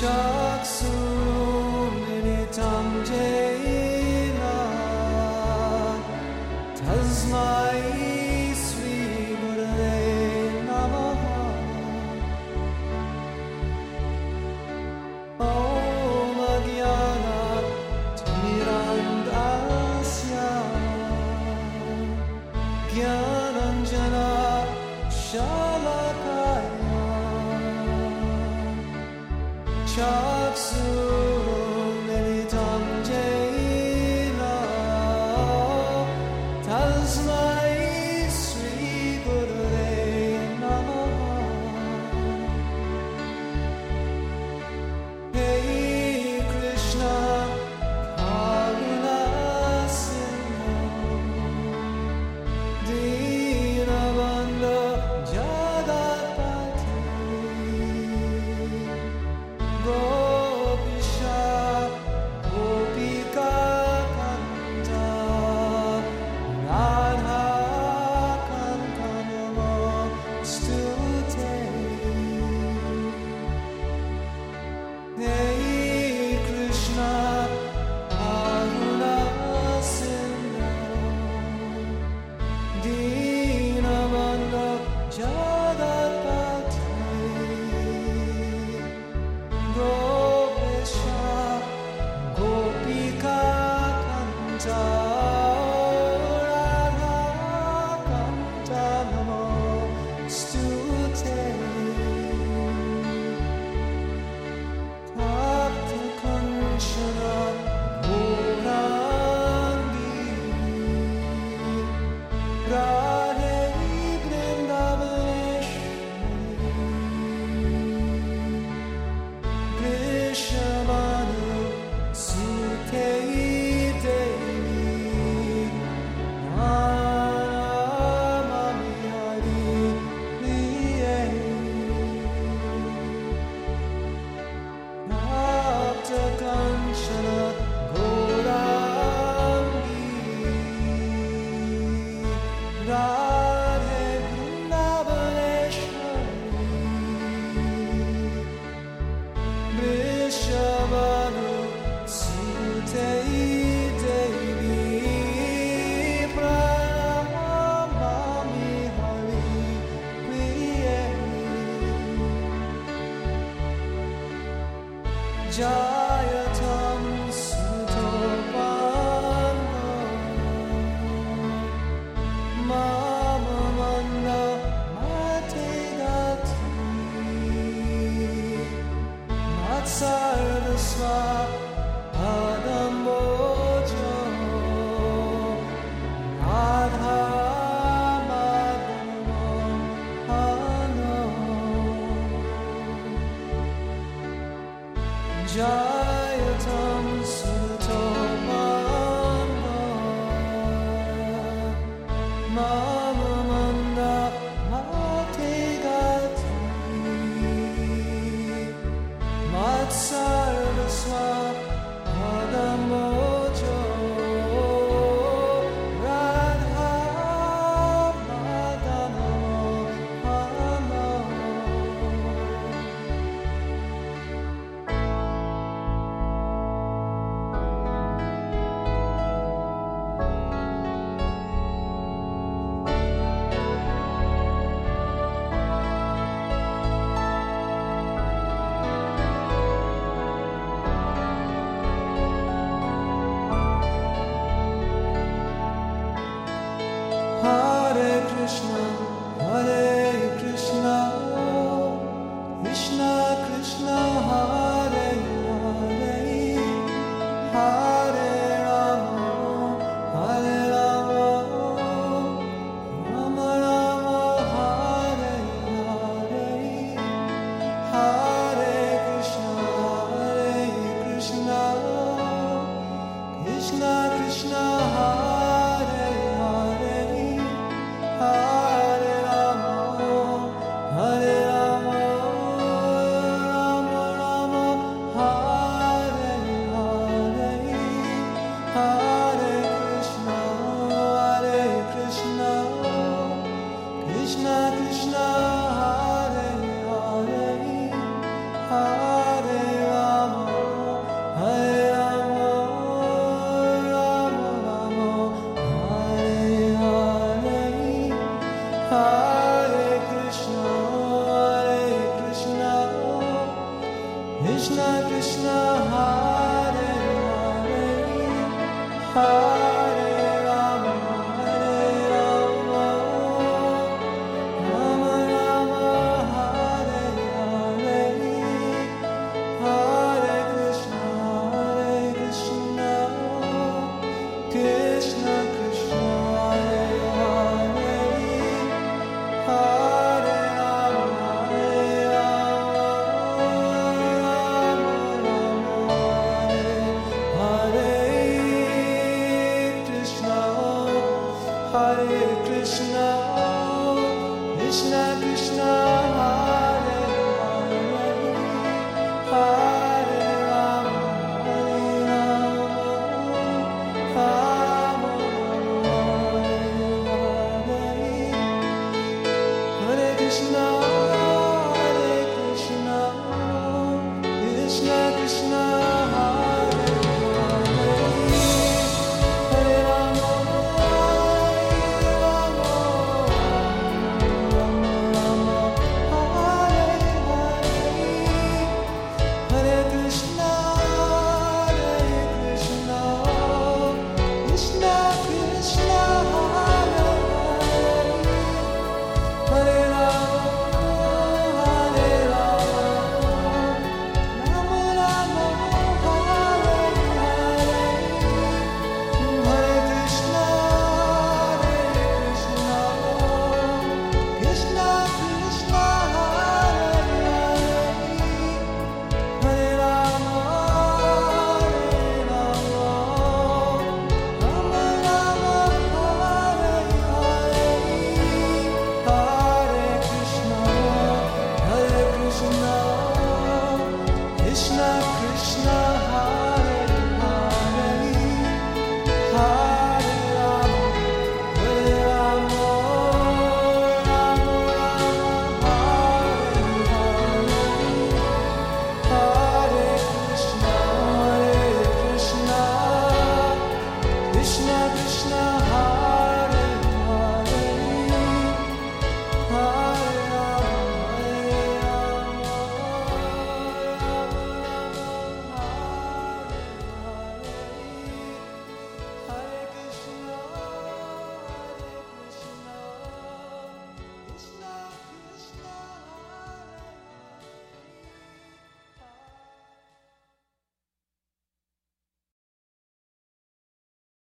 çok Hare Rama, Rama Krishna Krishna Hare Hare Hare